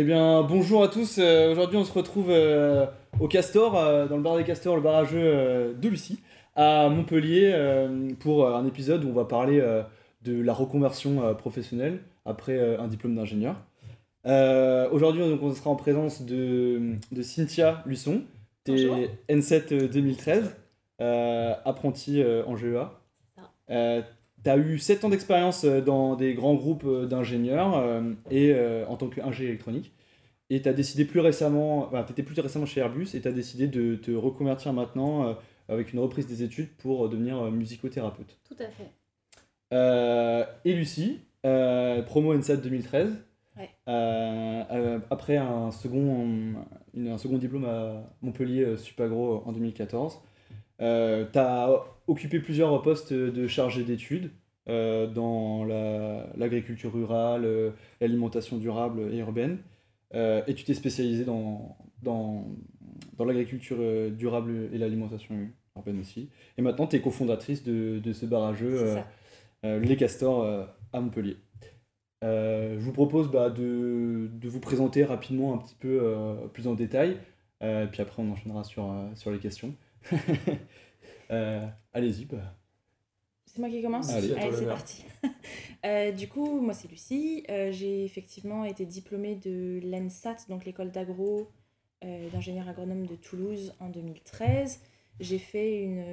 Eh bien, bonjour à tous. Euh, Aujourd'hui, on se retrouve euh, au Castor, euh, dans le bar des Castors, le bar à euh, de Lucie, à Montpellier, pour un épisode où on va parler de la reconversion professionnelle après un diplôme d'ingénieur. Aujourd'hui, on sera en présence de, de Cynthia Luçon, t'es N7 euh, 2013, euh, apprentie euh, en GEA. Tu as eu 7 ans d'expérience dans des grands groupes d'ingénieurs euh, et euh, en tant qu'ingé électronique. Et tu as décidé plus récemment, enfin, tu étais plus récemment chez Airbus et tu as décidé de te reconvertir maintenant euh, avec une reprise des études pour euh, devenir euh, musicothérapeute. Tout à fait. Euh, et Lucie, euh, promo NSAT 2013. Ouais. Euh, euh, après un second, une- un second diplôme à Montpellier Supagro en 2014. tu as occupé plusieurs postes de chargé d'études dans la- l'agriculture rurale, l'alimentation durable et urbaine. Euh, et tu t'es spécialisé dans, dans, dans l'agriculture euh, durable et l'alimentation urbaine aussi. Et maintenant, tu es cofondatrice de, de ce barrageux. Euh, les castors euh, à Montpellier. Je vous propose bah, de, de vous présenter rapidement un petit peu plus en détail, puis après on enchaînera sur, sur les questions. Allez-y. bah. C'est moi qui commence Allez. c'est parti. Euh, du coup, moi c'est Lucie. Euh, j'ai effectivement été diplômée de l'ENSAT, donc l'école d'agro euh, d'ingénieur agronome de Toulouse en 2013. J'ai fait une,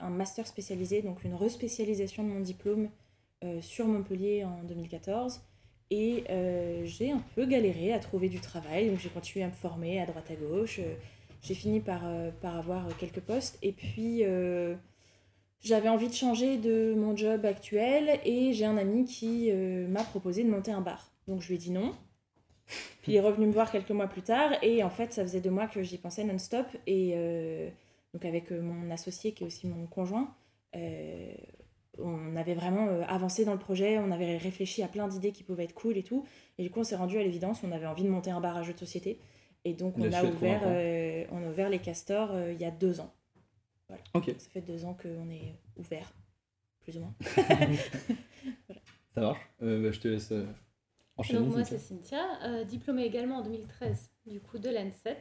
un master spécialisé, donc une respécialisation de mon diplôme euh, sur Montpellier en 2014. Et euh, j'ai un peu galéré à trouver du travail, donc j'ai continué à me former à droite à gauche. Euh, j'ai fini par, euh, par avoir quelques postes. Et puis, euh, j'avais envie de changer de mon job actuel et j'ai un ami qui euh, m'a proposé de monter un bar. Donc je lui ai dit non. Puis il est revenu me voir quelques mois plus tard et en fait ça faisait deux mois que j'y pensais non-stop et euh, donc avec euh, mon associé qui est aussi mon conjoint, euh, on avait vraiment avancé dans le projet, on avait réfléchi à plein d'idées qui pouvaient être cool et tout. Et du coup on s'est rendu à l'évidence, on avait envie de monter un bar à jeux de société et donc on a ouvert, on a ouvert les castors il y a deux ans. Voilà. Ça fait deux ans qu'on est ouvert, plus ou moins. ça marche. Euh, bah, je te laisse euh, enchaîner. Donc moi c'est Cynthia, euh, diplômée également en 2013 du coup de l'ENSET.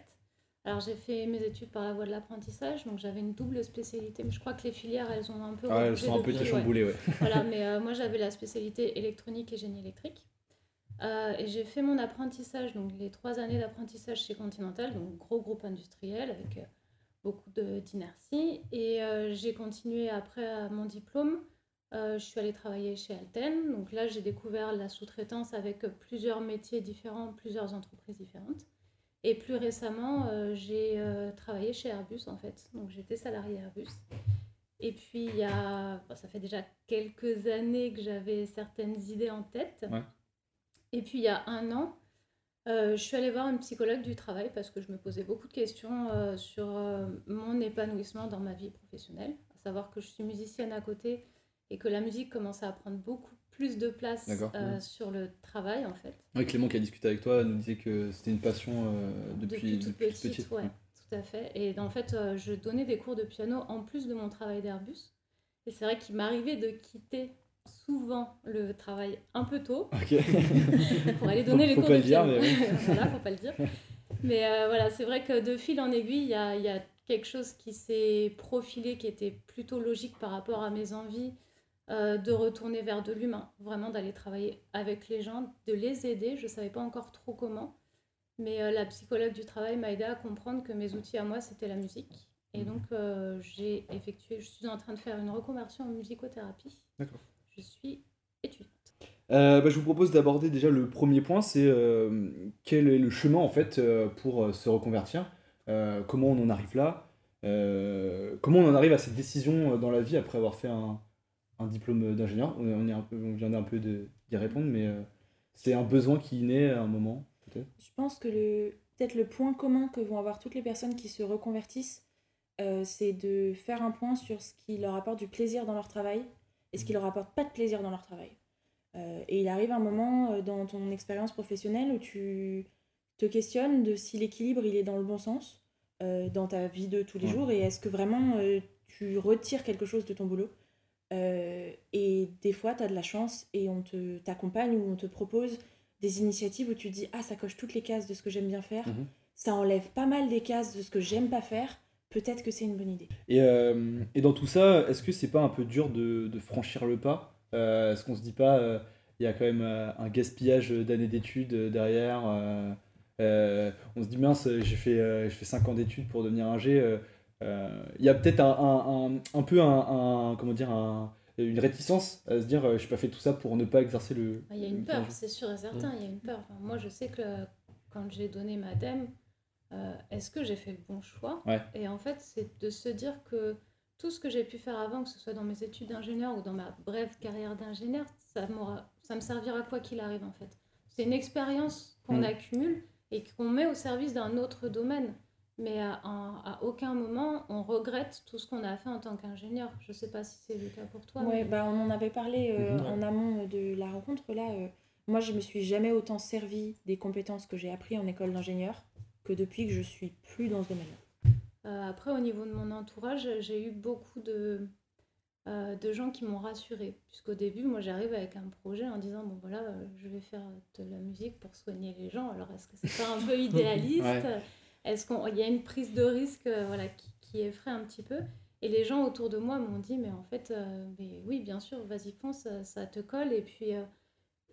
Alors j'ai fait mes études par la voie de l'apprentissage, donc j'avais une double spécialité, mais je crois que les filières elles ont un peu... Ah, elles sont un peu ouais. chamboulées, ouais. Voilà, mais euh, moi j'avais la spécialité électronique et génie électrique. Euh, et j'ai fait mon apprentissage, donc les trois années d'apprentissage chez Continental, donc gros groupe industriel avec euh, beaucoup d'inertie. Et euh, j'ai continué après mon diplôme. Euh, je suis allée travailler chez Alten. Donc là, j'ai découvert la sous-traitance avec plusieurs métiers différents, plusieurs entreprises différentes. Et plus récemment, euh, j'ai travaillé chez Airbus en fait. Donc j'étais salariée Airbus. Et puis, il y a, bon, ça fait déjà quelques années que j'avais certaines idées en tête. Ouais. Et puis, il y a un an, euh, je suis allée voir une psychologue du travail parce que je me posais beaucoup de questions euh, sur euh, mon épanouissement dans ma vie professionnelle. À savoir que je suis musicienne à côté et que la musique commence à prendre beaucoup plus de place euh, ouais. sur le travail, en fait. Ouais, Clément qui a discuté avec toi nous disait que c'était une passion euh, depuis, toute depuis toute petite, ouais, tout à fait. Et en fait, euh, je donnais des cours de piano en plus de mon travail d'Airbus. Et c'est vrai qu'il m'arrivait de quitter souvent le travail un peu tôt pour aller donner Faut- les faut cours pas de le dire, mais voilà, faut pas le dire. Mais euh, voilà, c'est vrai que de fil en aiguille, il y a, il y a quelque chose qui s'est profilé, qui était plutôt logique par rapport à mes envies euh, de retourner vers de l'humain, vraiment d'aller travailler avec les gens, de les aider. Je ne savais pas encore trop comment, mais euh, la psychologue du travail m'a aidé à comprendre que mes outils à moi, c'était la musique. Et donc, euh, j'ai effectué, je suis en train de faire une reconversion en musicothérapie. D'accord. Je suis étudiante. Euh, bah, je vous propose d'aborder déjà le premier point, c'est euh, quel est le chemin en fait euh, pour euh, se reconvertir, Euh, comment on en arrive là, Euh, comment on en arrive à cette décision euh, dans la vie après avoir fait un, un diplôme d'ingénieur? On, est- on est un peu, on vient un peu d'y répondre, mais euh, c'est un besoin qui naît à un moment peut-être? Je pense que le peut-être le point commun que vont avoir toutes les personnes qui se reconvertissent, euh, c'est de faire un point sur ce qui leur apporte du plaisir dans leur travail et ce qui leur apporte pas de plaisir dans leur travail. Euh, et il arrive un moment euh, dans ton expérience professionnelle où tu te questionnes de si l'équilibre il est dans le bon sens euh, dans ta vie de tous les Ouais. jours et est-ce que vraiment euh, tu retires quelque chose de ton boulot? Et des fois, tu as de la chance et on te t'accompagne ou on te propose des initiatives où tu te dis ah ça coche toutes les cases de ce que j'aime bien faire, Mhm. ça enlève pas mal des cases de ce que j'aime pas faire, peut-être que c'est une bonne idée. Et, euh, et dans tout ça, est-ce que c'est pas un peu dur de, de franchir le pas? Euh, Est-ce qu'on se dit pas, euh, il y a quand même euh, un gaspillage d'années d'études euh, derrière euh, euh, On se dit, mince, j'ai fait, euh, j'ai fait 5 ans d'études pour devenir ingé. euh, euh, Il y a peut-être un, un, un- un peu un, un- comment dire, un- une réticence à se dire, euh, je n'ai pas fait tout ça pour ne pas exercer le. Il y a une peur, c'est sûr et certain, il y a une peur. Enfin, moi, je sais que quand j'ai donné ma DEM, euh, est-ce que j'ai fait le bon choix Ouais. Et en fait, c'est de se dire que tout ce que j'ai pu faire avant, que ce soit dans mes études d'ingénieur ou dans ma brève carrière d'ingénieur, ça, me servira quoi qu'il arrive en fait. C'est une expérience qu'on Mm. accumule et qu'on met au service d'un autre domaine. Mais à, aucun moment, on regrette tout ce qu'on a fait en tant qu'ingénieur. Je sais pas si c'est le cas pour toi. Ouais, mais- bah, on en avait parlé euh, Mhm. en amont de la rencontre. Là, euh, moi, je me suis jamais autant servi des compétences que j'ai appris en école d'ingénieur que depuis que je suis plus dans ce domaine-là. Euh, après, au niveau de mon entourage, j'ai eu beaucoup de, euh, de gens qui m'ont rassurée. Puisqu'au début, moi, j'arrive avec un projet en disant Bon, voilà, euh, je vais faire de la musique pour soigner les gens. Alors, est-ce que c'est pas un peu idéaliste Ouais. Est-ce qu'il y a une prise de risque voilà, qui, qui effraie un petit peu Et les gens autour de moi m'ont dit Mais en fait, mais oui, bien sûr, vas-y, fonce, ça, ça te colle. Et puis.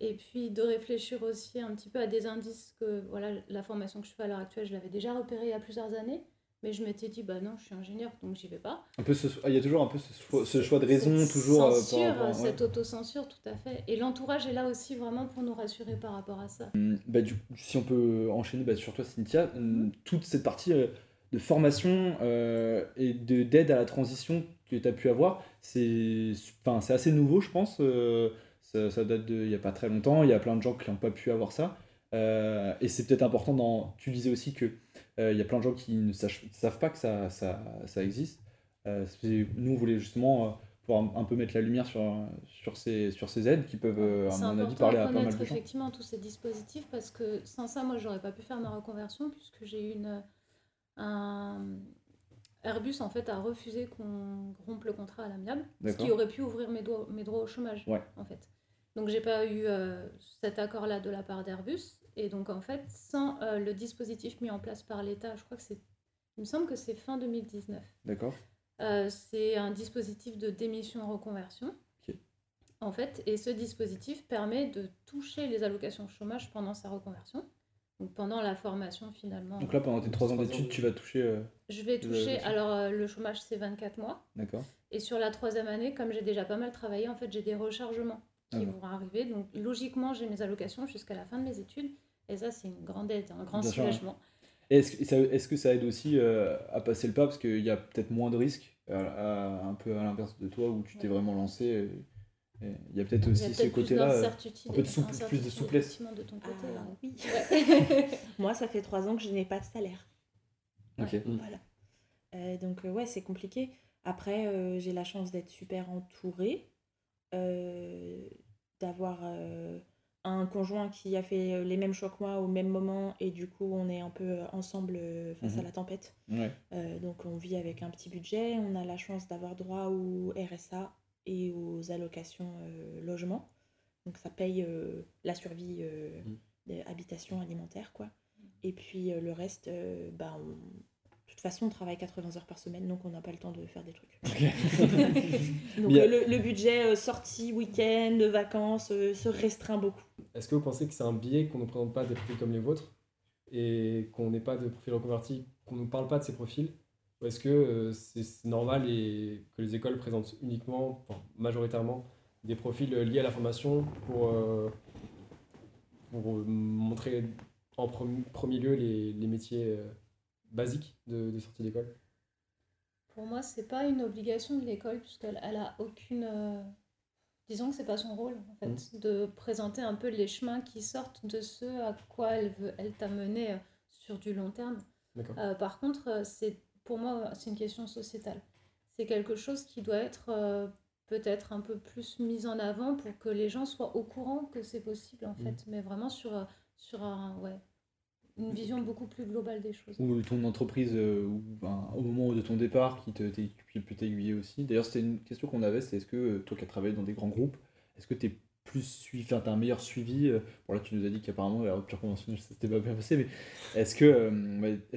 Euh, et puis de réfléchir aussi un petit peu à des indices que voilà la formation que je fais à l'heure actuelle, je l'avais déjà repérée il y a plusieurs années, mais je m'étais dit bah non, je suis ingénieur donc j'y vais pas. Un peu ce- il y a toujours un peu ce choix, ce choix de raison, Cette toujours. euh, par censure, rapport à- ouais. cette autocensure, tout à fait. Et l'entourage est là aussi vraiment pour nous rassurer par rapport à ça. Hum, bah, du, si on peut enchaîner bah, sur toi, Cynthia, hum, Mhm. toute cette partie euh, de formation euh, et de- d'aide à la transition que tu as pu avoir, c'est assez nouveau, je pense. Ça, ça date d'il n'y a pas très longtemps. Il y a plein de gens qui n'ont pas pu avoir ça. Euh, et c'est peut-être important, dans, tu disais aussi que euh, il y a plein de gens qui ne sachent- savent pas que ça, ça, ça existe. Euh, nous, on voulait justement pouvoir un, peu mettre la lumière sur, sur, ces, sur ces aides qui peuvent, à mon avis, parler à pas mal de gens. effectivement tous ces dispositifs parce que sans ça, moi, j'aurais pas pu faire ma reconversion puisque j'ai eu une, un Airbus en fait a refusé qu'on rompe le contrat à l'amiable, ce qui aurait pu ouvrir mes, mes droits au chômage Ouais. en fait. Donc j'ai pas eu euh, cet accord-là de la part d'Airbus et donc en fait sans euh, le dispositif mis en place par l'État, je crois que c'est, il me semble que c'est fin 2019. D'accord Euh, c'est un dispositif de démission reconversion. Ok. En fait, et ce dispositif permet de toucher les allocations chômage pendant sa reconversion. Donc pendant la formation finalement. Donc là, pendant tes trois ans d'études, de- tu vas toucher. euh, je vais toucher, alors euh, le chômage c'est 24 mois. D'accord. Et sur la troisième année, comme j'ai déjà pas mal travaillé, en fait j'ai des rechargements qui Ah bon. vont arriver. Donc logiquement j'ai mes allocations jusqu'à la fin de mes études. Et ça c'est une grande aide, un grand Bien sûr, ouais. soulagement. Est-ce que, ça- est-ce que ça aide aussi euh, à passer le pas? Parce qu'il y a peut-être moins de risques, à- à- un peu à l'inverse de toi où tu t'es Ouais. vraiment lancé et- et Il y a peut-être a aussi ce peut-être plus côté-là. euh, un peu de souple- plus de souplesse. de ton côté. Ah, ouais. oui. Ouais. Moi, ça fait trois ans que je n'ai pas de salaire. Ok. Mm. Voilà. Euh, donc, euh, ouais, c'est compliqué. Après, euh, j'ai la chance d'être super entourée, euh, d'avoir euh, un conjoint qui a fait euh, les mêmes choix que moi au même moment, et du coup, on est un peu euh, ensemble euh, face Mhm. à la tempête. Ouais. Euh, donc, on vit avec un petit budget. On a la chance d'avoir droit au RSA et aux allocations euh, logement. Donc, ça paye euh, la survie euh, Mhm. des habitations alimentaires, quoi. Et puis euh, le reste, euh, bah, on- toute façon, on travaille 80 heures par semaine, donc on n'a pas le temps de faire des trucs. donc euh, le, le budget euh, sortie, week-end, vacances euh, se restreint beaucoup. Est-ce que vous pensez que c'est un biais qu'on ne présente pas des profils comme les vôtres et qu'on n'ait pas de profils reconvertis, qu'on ne nous parle pas de ces profils Ou est-ce que c'est normal et que les écoles présentent uniquement, enfin, majoritairement, des profils liés à la formation pour, euh, pour montrer en premi- premier lieu les, les métiers euh, basiques de, de sortie d'école Pour moi, c'est pas une obligation de l'école puisqu'elle elle a aucune. euh, Disons que c'est pas son rôle en fait de présenter un peu les chemins qui sortent de ce à quoi elle veut elle t'amener euh, sur du long terme. Euh, par contre, c'est pour moi c'est une question sociétale. C'est quelque chose qui doit être euh, peut-être un peu plus mis en avant pour que les gens soient au courant que c'est possible en Mhm. fait, mais vraiment sur sur un ouais une vision beaucoup plus globale des choses. Ou ton entreprise euh, ou, ben, au moment de ton départ qui, te, qui peut t'aiguiller aussi. D'ailleurs, c'était une question qu'on avait, c'est est-ce que euh, toi qui as travaillé dans des grands groupes, est-ce que tu es plus suivi, enfin, t'as un meilleur suivi. euh, Bon, là, tu nous as dit qu'apparemment, la rupture conventionnelle, ça s'était pas bien passé, mais est-ce que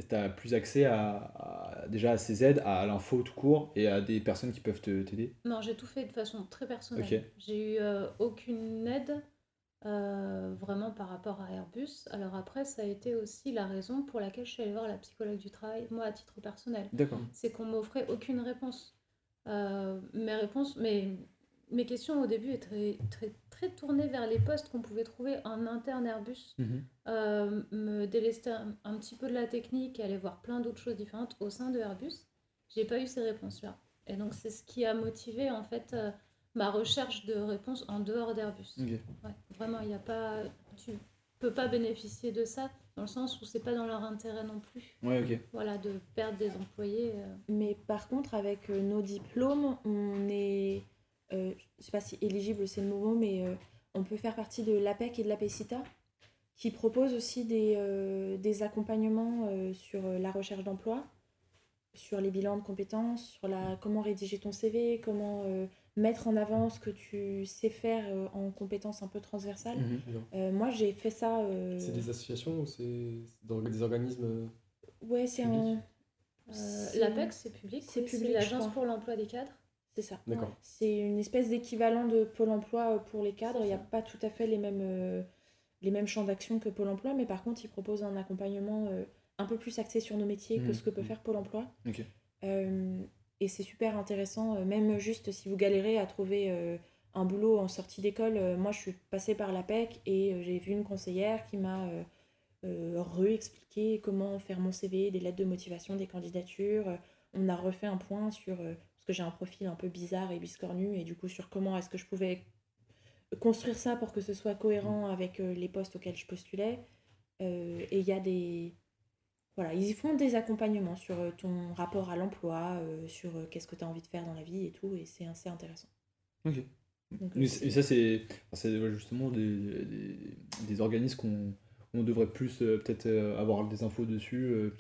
tu as plus accès à, à- déjà à ces aides, à l'info tout court et à des personnes qui peuvent t'aider? Non, j'ai tout fait de façon très personnelle. J'ai eu euh, aucune aide euh, vraiment par rapport à Airbus. Alors après, ça a été aussi la raison pour laquelle je suis allée voir la psychologue du travail, moi à titre personnel. D'accord. C'est qu'on m'offrait aucune réponse. Euh, mes réponses, mes, mes questions au début étaient très, très tournées vers les postes qu'on pouvait trouver en interne Airbus. Mhm. Euh, me délester un, un petit peu de la technique et aller voir plein d'autres choses différentes au sein de Airbus. J'ai pas eu ces réponses-là. Et donc c'est ce qui a motivé en fait ma recherche de réponses en dehors d'Airbus. Ouais, vraiment, il n'y a pas, tu peux pas bénéficier de ça dans le sens où c'est pas dans leur intérêt non plus. Ouais, ok. Voilà, de perdre des employés. euh. Mais par contre, avec euh, nos diplômes, on est, euh, je sais pas si éligible c'est le mot, mais euh, on peut faire partie de l'APEC et de l'APECITA, qui proposent aussi des, euh, des accompagnements euh, sur la recherche d'emploi, sur les bilans de compétences, sur la, comment rédiger ton CV, comment euh, mettre en avant ce que tu sais faire euh, en compétences un peu transversales. Mhm. Euh, moi, j'ai fait ça. euh, C'est des associations ou c'est dans des organismes Ouais, c'est un. Euh, C'est- L'APEC, c'est public. c'est oui, public, je l'Agence pour l'emploi des cadres? C'est ça. D'accord. C'est une espèce d'équivalent de Pôle emploi pour les cadres. Il n'y a pas tout à fait les mêmes, euh, les mêmes champs d'action que Pôle emploi, mais par contre, ils proposent un accompagnement euh, un peu plus axé sur nos métiers que Mhm. ce que peut faire Pôle emploi. Euh, et c'est super intéressant, euh, même juste si vous galérez à trouver euh, un boulot en sortie d'école. euh, moi, je suis passée par l'APEC et j'ai vu une conseillère qui m'a re-expliqué comment faire mon CV, des lettres de motivation, des candidatures. On a refait un point sur, parce que j'ai un profil un peu bizarre et biscornu, et du coup sur comment est-ce que je pouvais construire ça pour que ce soit cohérent avec euh, les postes auxquels je postulais. Et il y a des... Voilà, ils font des accompagnements sur euh, ton rapport à l'emploi, euh, sur euh, qu'est-ce que tu as envie de faire dans la vie et tout, et c'est assez intéressant. Ok. Donc, Et ça, c'est justement des, des, des organismes qu'on on devrait plus peut-être avoir des infos dessus.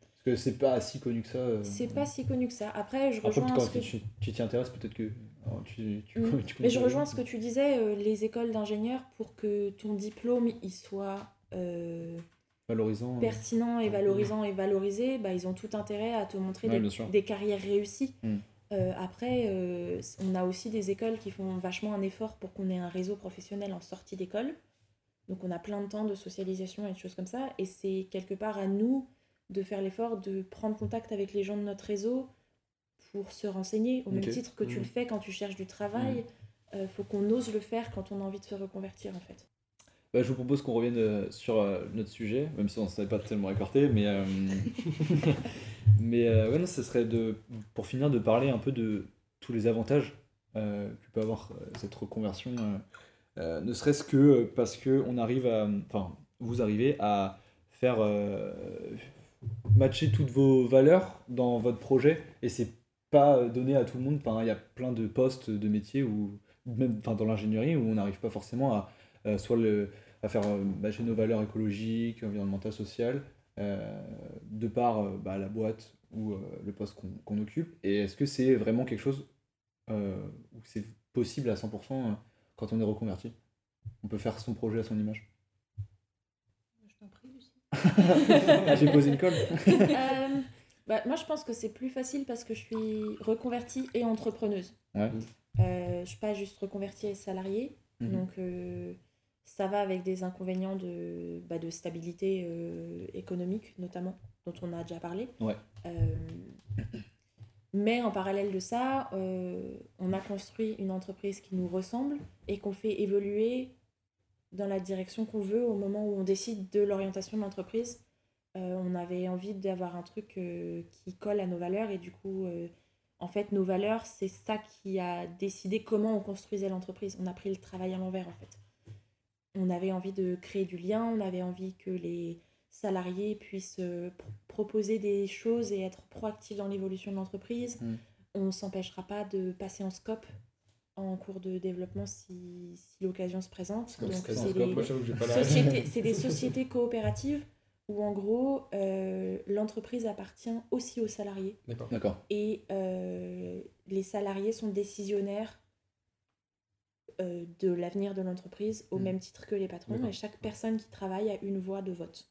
parce que c'est pas si connu que ça. c'est pas si connu que ça. Après, je rejoins quand ce que tu t'y intéresses, peut-être que tu, tu, Mm. tu Mais je rejoins ce que tu disais, les écoles d'ingénieurs, pour que ton diplôme il soit euh, Valorisant. euh. pertinent et valorisant et valorisé, bah, ils ont tout intérêt à te montrer Ouais, des, carrières réussies. Mm. Euh, après, euh, on a aussi des écoles qui font vachement un effort pour qu'on ait un réseau professionnel en sortie d'école. Donc on a plein de temps de socialisation et de choses comme ça. Et c'est quelque part à nous de faire l'effort de prendre contact avec les gens de notre réseau pour se renseigner. Au même titre que tu Mm. le fais quand tu cherches du travail, euh, faut qu'on ose le faire quand on a envie de se reconvertir en fait. Bah, je vous propose qu'on revienne euh, sur euh, notre sujet, même si on ne savait pas tellement écarté, mais, euh, mais euh, ouais, non, ça serait de, pour finir de parler un peu de tous les avantages que peut avoir cette reconversion, ne serait-ce que parce que on arrive à, enfin, vous arrivez à faire matcher toutes vos valeurs dans votre projet, et c'est pas donné à tout le monde. Il y a plein de postes de métiers ou même, dans l'ingénierie où on n'arrive pas forcément à soit le, à faire euh, matcher nos valeurs écologiques, environnementales, sociales, euh, de par euh, bah, la boîte ou euh, le poste qu'on qu'on occupe. Et est-ce que c'est vraiment quelque chose euh, où c'est possible à 100% euh, quand on est reconverti? On peut faire son projet à son image. Je t'en prie, Lucie. Ah, J'ai posé une colle. Euh, bah, moi, je pense que c'est plus facile parce que je suis reconvertie et entrepreneuse. Ouais. Euh, je suis pas juste reconvertie et salariée. Mhm. Donc, euh, ça va avec des inconvénients de, bah, de stabilité euh, économique, notamment, dont on a déjà parlé. Ouais. Euh, mais en parallèle de ça, euh, on a construit une entreprise qui nous ressemble et qu'on fait évoluer dans la direction qu'on veut au moment où on décide de l'orientation de l'entreprise. Euh, on avait envie d'avoir un truc euh, qui colle à nos valeurs et du coup, euh, en fait, nos valeurs, c'est ça qui a décidé comment on construisait l'entreprise. On a pris le travail à l'envers en fait. On avait envie de créer du lien, on avait envie que les salariés puissent euh, pr- proposer des choses et être proactifs dans l'évolution de l'entreprise. Mm. On ne s'empêchera pas de passer en scope en cours de développement si, si l'occasion se présente. Donc, c'est des... sociétés- c'est des sociétés coopératives où en gros euh, l'entreprise appartient aussi aux salariés D'accord. D'accord. et euh, les salariés sont décisionnaires euh, de l'avenir de l'entreprise au Mm. même titre que les patrons. Et chaque personne qui travaille a une voix de vote.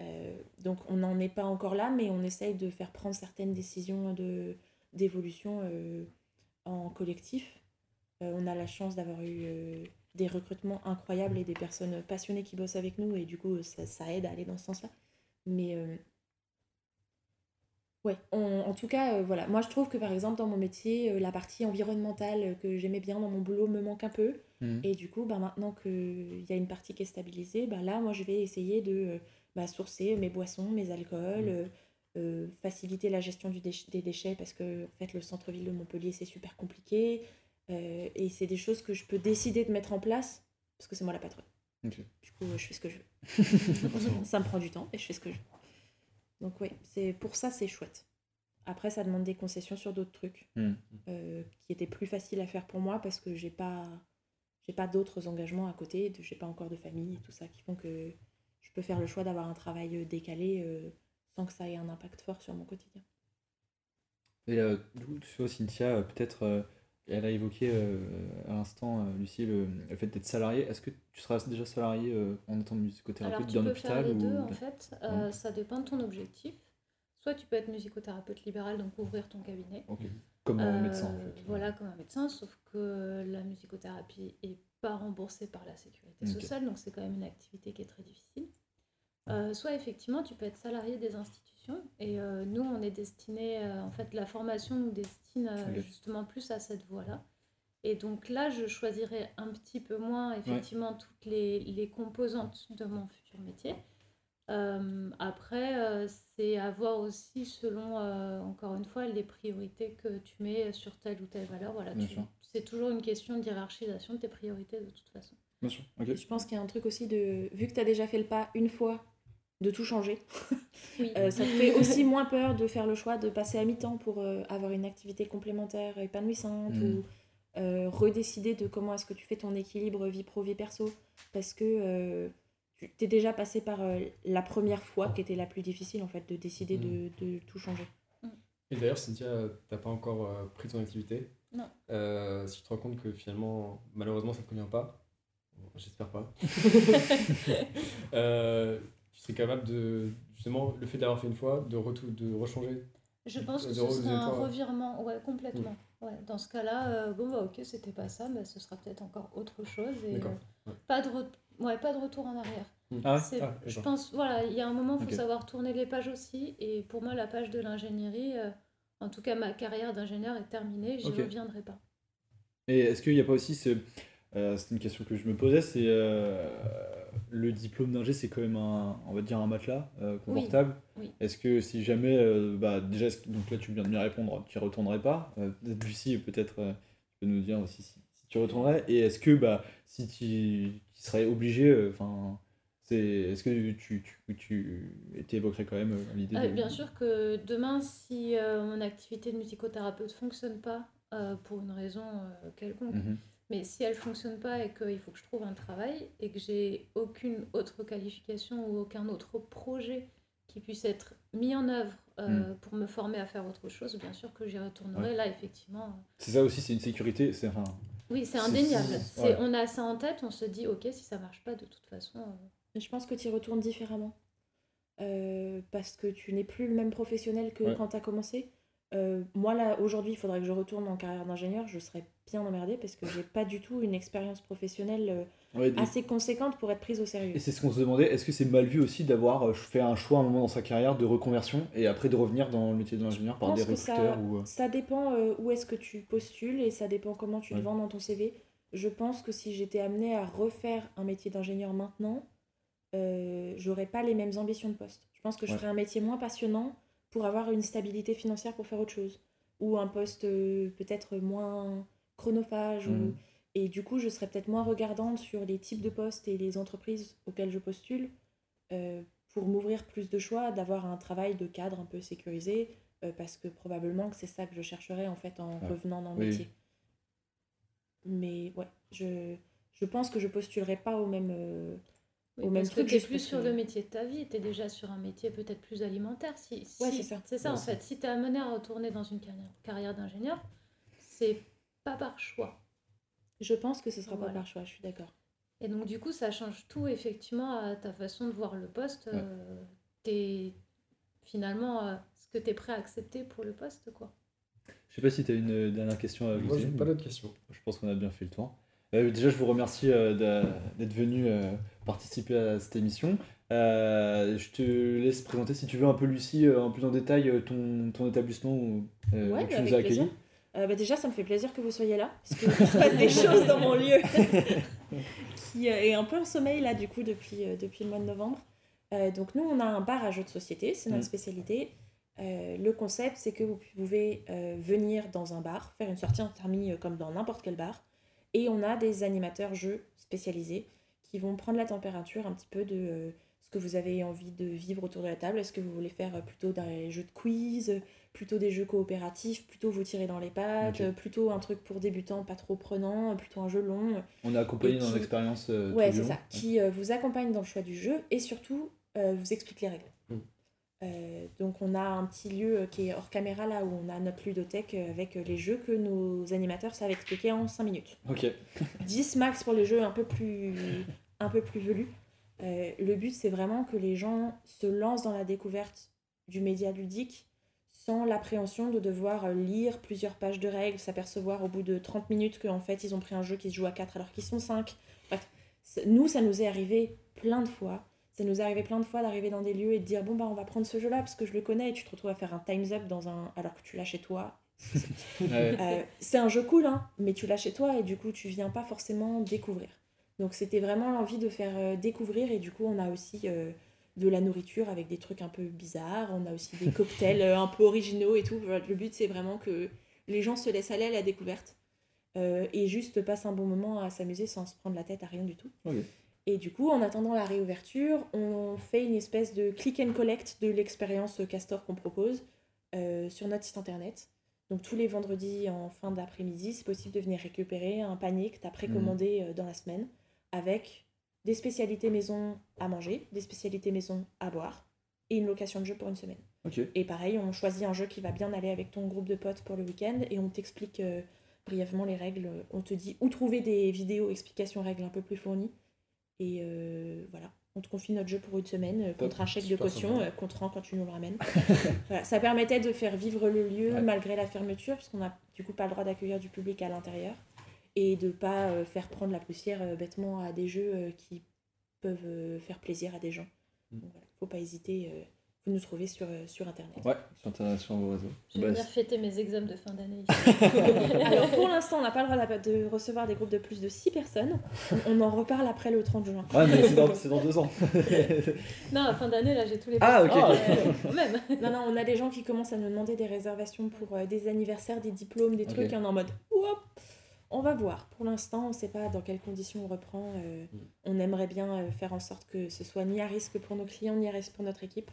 Euh, donc on n'en est pas encore là, mais on essaye de faire prendre certaines décisions de, d'évolution euh, en collectif. On a la chance d'avoir eu des recrutements incroyables et des personnes passionnées qui bossent avec nous, et du coup ça, ça aide à aller dans ce sens-là. Mais ouais, en tout cas, euh, voilà. Moi je trouve que par exemple dans mon métier, euh, la partie environnementale euh, que j'aimais bien dans mon boulot me manque un peu. Mhm. Et du coup, bah, maintenant qu'il y a une partie qui est stabilisée, bah, là, moi, je vais essayer de bah, sourcer mes boissons, mes alcools, euh, faciliter la gestion du déch- des déchets parce que en fait, le centre-ville de Montpellier, c'est super compliqué. Et c'est des choses que je peux décider de mettre en place parce que c'est moi la patronne. Ok. Du coup, je fais ce que je veux. ça me prend du temps et je fais ce que je veux. Donc, oui, c'est pour ça, c'est chouette. Après, ça demande des concessions sur d'autres trucs Mm. euh, qui étaient plus faciles à faire pour moi parce que j'ai pas j'ai pas d'autres engagements à côté, j'ai pas encore de famille et tout ça qui font que je peux faire le choix d'avoir un travail euh, décalé euh, sans que ça ait un impact fort sur mon quotidien. Et euh, du coup, tu vois, Cynthia, peut-être, elle a évoqué euh, à l'instant, euh, Lucie, le, le fait d'être salarié. Est-ce que tu seras déjà salarié euh, en étant musicothérapeute d'un peux faire hôpital les deux ou... en fait, Euh, ça dépend de ton objectif. Soit tu peux être musicothérapeute libéral, donc ouvrir ton cabinet. Ok. Comme un médecin, en fait. Voilà, comme un médecin, sauf que la musicothérapie est pas remboursée par la sécurité sociale, donc c'est quand même une activité qui est très difficile. Euh, soit effectivement, tu peux être salarié des institutions, et euh, nous, on est destiné, euh, en fait, la formation nous destine euh, justement plus à cette voie-là. Et donc là, je choisirais un petit peu moins, effectivement, toutes les, les composantes de mon futur métier. Euh, après, euh, c'est à voir aussi selon, euh, encore une fois, les priorités que tu mets sur telle ou telle valeur. Voilà, c'est toujours une question d'hierarchisation de tes priorités de toute façon. Bien sûr. Je pense qu'il y a un truc aussi de vu que tu as déjà fait le pas une fois de tout changer, Oui. euh, ça te fait aussi moins peur de faire le choix de passer à mi-temps pour euh, avoir une activité complémentaire épanouissante Mm. ou euh, redécider de comment est-ce que tu fais ton équilibre vie pro vie perso parce que euh, tu t'es déjà passé par euh, la première fois qui était la plus difficile en fait de décider de, de tout changer. Et d'ailleurs, Cynthia, t'as pas encore euh, pris ton activité? Non. Euh, si tu te rends compte que finalement, malheureusement, ça te convient pas, j'espère pas, serais capable de, justement, le fait d'avoir fait une fois, de, retou- de rechanger. Je pense que ce serait un revirement, ouais, complètement. Ouais, dans ce cas-là, euh, bon, bah ok, c'était pas ça, mais ce sera peut-être encore autre chose. Et, euh, ouais. pas, de re- ouais, pas de retour en arrière. Ah ouais C'est- Ah, je pense, voilà, il y a un moment, il faut savoir tourner les pages aussi. Et pour moi, la page de l'ingénierie, euh, en tout cas, ma carrière d'ingénieur est terminée, je Ok. ne reviendrai pas. Et est-ce qu'il n'y a pas aussi ce... euh, c'est une question que je me posais, c'est euh, le diplôme d'ingé, c'est quand même un, on va dire un matelas euh, confortable. oui. Est-ce que si jamais, euh, bah déjà, donc là tu viens de me répondre, tu y retournerais pas. Euh, Lucie, peut-être tu peux nous dire aussi si, si tu retournerais. Et est-ce que bah si tu, tu serais obligé, enfin, c'est, est-ce que tu, tu, tu, évoquerais quand même l'idée de... bien sûr que demain, si mon activité de musicothérapeute fonctionne pas pour une raison quelconque, Mhm. Mais si elle fonctionne pas et qu'il faut que je trouve un travail et que j'ai aucune autre qualification ou aucun autre projet qui puisse être mis en œuvre euh, pour me former à faire autre chose, bien sûr que j'y retournerai. Ouais. Là, effectivement, euh, C'est ça aussi, c'est une sécurité. C'est enfin, oui, c'est indéniable. ouais. On a ça en tête, on se dit, ok, si ça marche pas, de toute façon. euh, Mais je pense que tu y retournes différemment. Euh, parce que tu n'es plus le même professionnel que Ouais. quand tu as commencé. Euh, moi, là, aujourd'hui, il faudrait que je retourne en carrière d'ingénieur. Je serais bien emmerdée parce que j'ai pas du tout une expérience professionnelle euh, ouais, assez conséquente pour être prise au sérieux. Et c'est ce qu'on se demandait, est-ce que c'est mal vu aussi d'avoir euh, fait un choix à un moment dans sa carrière de reconversion et après de revenir dans le métier de l'ingénieur par des que ça- recruteurs ou... euh, Ça dépend où est-ce que tu postules et ça dépend comment tu Ouais. le vends dans ton CV. Je pense que si j'étais amenée à refaire un métier d'ingénieur maintenant, euh, j'aurais pas les mêmes ambitions de poste. Je pense que je Ouais. ferais un métier moins passionnant pour avoir une stabilité financière pour faire autre chose. Ou un poste euh, peut-être moins chronophage. ou- Mhm. Et du coup, je serais peut-être moins regardante sur les types de postes et les entreprises auxquelles je postule euh, pour m'ouvrir plus de choix, d'avoir un travail de cadre un peu sécurisé, euh, parce que probablement que c'est ça que je chercherais en fait en revenant dans le Oui. métier. Mais ouais, je, je pense que je postulerai pas au même, euh, Oui, au même parce que truc. tu juste plus sur que- le métier de ta vie, tu es déjà sur un métier peut-être plus alimentaire. Si, si- Ouais, c'est ça. C'est ça, Ouais, en fait. Si tu es amené à retourner dans une carrière, carrière d'ingénieur, c'est pas par choix. Je pense que ce sera Voilà. pas par choix, je suis d'accord. Et donc, du coup, ça change tout, effectivement, à ta façon de voir le poste. Ouais. Euh, t'es finalement euh, ce que tu es prêt à accepter pour le poste, quoi. Je sais pas si tu as une euh, dernière question à Moi, ajouter. j'ai pas d'autres questions. Je pense qu'on a bien fait le tour. Euh, déjà, je vous remercie euh, d'être venu euh, participer à cette émission. Euh, je te laisse présenter, si tu veux, un peu Lucie, euh, un peu en détail, ton, ton établissement où, euh, Ouais, où tu nous as plaisir. accueillis. Euh, bah déjà, ça me fait plaisir que vous soyez là, parce qu'il se passe des choses dans mon lieu qui euh, est un peu en sommeil là, du coup, depuis, euh, depuis le mois de novembre. Euh, donc, nous, on a un bar à jeux de société, c'est notre Mm. spécialité. Euh, le concept, c'est que vous pouvez venir dans un bar, faire une sortie en thermie euh, comme dans n'importe quel bar, et on a des animateurs jeux spécialisés qui vont prendre la température un petit peu de que vous avez envie de vivre autour de la table? Est-ce que vous voulez faire euh, plutôt des jeux de quiz, plutôt des jeux coopératifs, plutôt vous tirer dans les pattes, plutôt un truc pour débutants pas trop prenant, plutôt un jeu long? On est accompagné dans l'expérience. euh, ouais, c'est ça, qui euh, vous accompagne dans le choix du jeu et surtout euh, vous explique les règles. Mm. Donc on a un petit lieu qui est hors caméra là où on a notre ludothèque avec les jeux que nos animateurs savent expliquer en 5 minutes. Ok. 10 max pour les jeux un peu plus, un peu plus velus. Euh, le but, c'est vraiment que les gens se lancent dans la découverte du média ludique sans l'appréhension de devoir euh, lire plusieurs pages de règles, s'apercevoir au bout de 30 minutes qu'en fait, ils ont pris un jeu qui se joue à 4 alors qu'ils sont 5. Bref, nous, ça nous est arrivé plein de fois. Ça nous est arrivé plein de fois d'arriver dans des lieux et de dire bon bah on va prendre ce jeu-là parce que je le connais et tu te retrouves à faire un times up dans un alors que tu l'as chez toi euh, c'est un jeu cool, hein, mais tu l'as chez toi et du coup tu viens pas forcément découvrir. Donc c'était vraiment l'envie de faire euh, découvrir et du coup on a aussi euh, de la nourriture avec des trucs un peu bizarres, on a aussi des cocktails euh, un peu originaux et tout. Le but c'est vraiment que les gens se laissent aller à la découverte euh, et juste passent un bon moment à s'amuser sans se prendre la tête à rien du tout. Et du coup, en attendant la réouverture, on fait une espèce de click and collect de l'expérience Castor qu'on propose euh, sur notre site internet. Donc tous les vendredis en fin d'après-midi, c'est possible de venir récupérer un panier que tu as précommandé euh, dans la semaine avec des spécialités maison à manger, des spécialités maison à boire et une location de jeu pour une semaine. Et pareil, on choisit un jeu qui va bien aller avec ton groupe de potes pour le week-end et on t'explique euh, brièvement les règles. On te dit où trouver des vidéos explications règles un peu plus fournies. Et euh, voilà, on te confie notre jeu pour une semaine euh, contre un chèque de caution, te rend quand tu nous le ramènes. voilà, ça permettait de faire vivre le lieu Ouais. malgré la fermeture, parce qu'on n'a du coup pas le droit d'accueillir du public à l'intérieur. Et de pas euh, faire prendre la poussière euh, bêtement à des jeux euh, qui peuvent euh, faire plaisir à des gens. Mm. Donc voilà, faut pas hésiter. euh, vous nous trouvez sur, euh, sur internet. Ouais, sur, internet, sur vos réseaux. Je vais Bah, venir fêter mes examens de fin d'année. Alors pour l'instant, on n'a pas le droit de recevoir des groupes de plus de 6 personnes. On en reparle après le 30 juin. Ouais, mais c'est dans, c'est dans deux ans. non, à fin d'année, là, j'ai tous les Ah, ok. Euh, quand même. Non, non, on a des gens qui commencent à nous demander des réservations pour euh, des anniversaires, des diplômes, des trucs, et on est en mode Ouop On va voir. Pour l'instant, on ne sait pas dans quelles conditions on reprend. euh, Mm. On aimerait bien euh, faire en sorte que ce soit ni à risque pour nos clients, ni à risque pour notre équipe.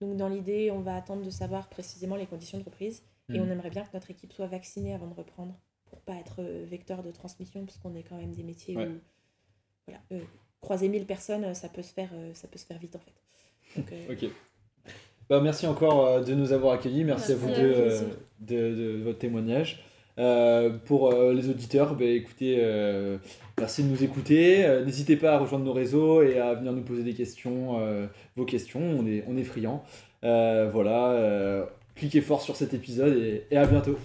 Donc, dans l'idée, on va attendre de savoir précisément les conditions de reprise. Et Mm. on aimerait bien que notre équipe soit vaccinée avant de reprendre pour pas être euh, vecteur de transmission, parce qu'on est quand même des métiers Ouais. où voilà, euh, croiser 1000 personnes, ça peut se faire, ça peut se faire vite en fait. Donc, euh, Ok. Bah, merci encore euh, de nous avoir accueillis. Merci, à Merci vous à deux vous euh, aussi. de, de votre témoignage. Euh, pour euh, les auditeurs, bah, écoutez, euh, merci de nous écouter. N'hésitez pas à rejoindre nos réseaux et à venir nous poser des questions, vos questions. On est, on est friands. Voilà. cliquez fort sur cet épisode et à bientôt.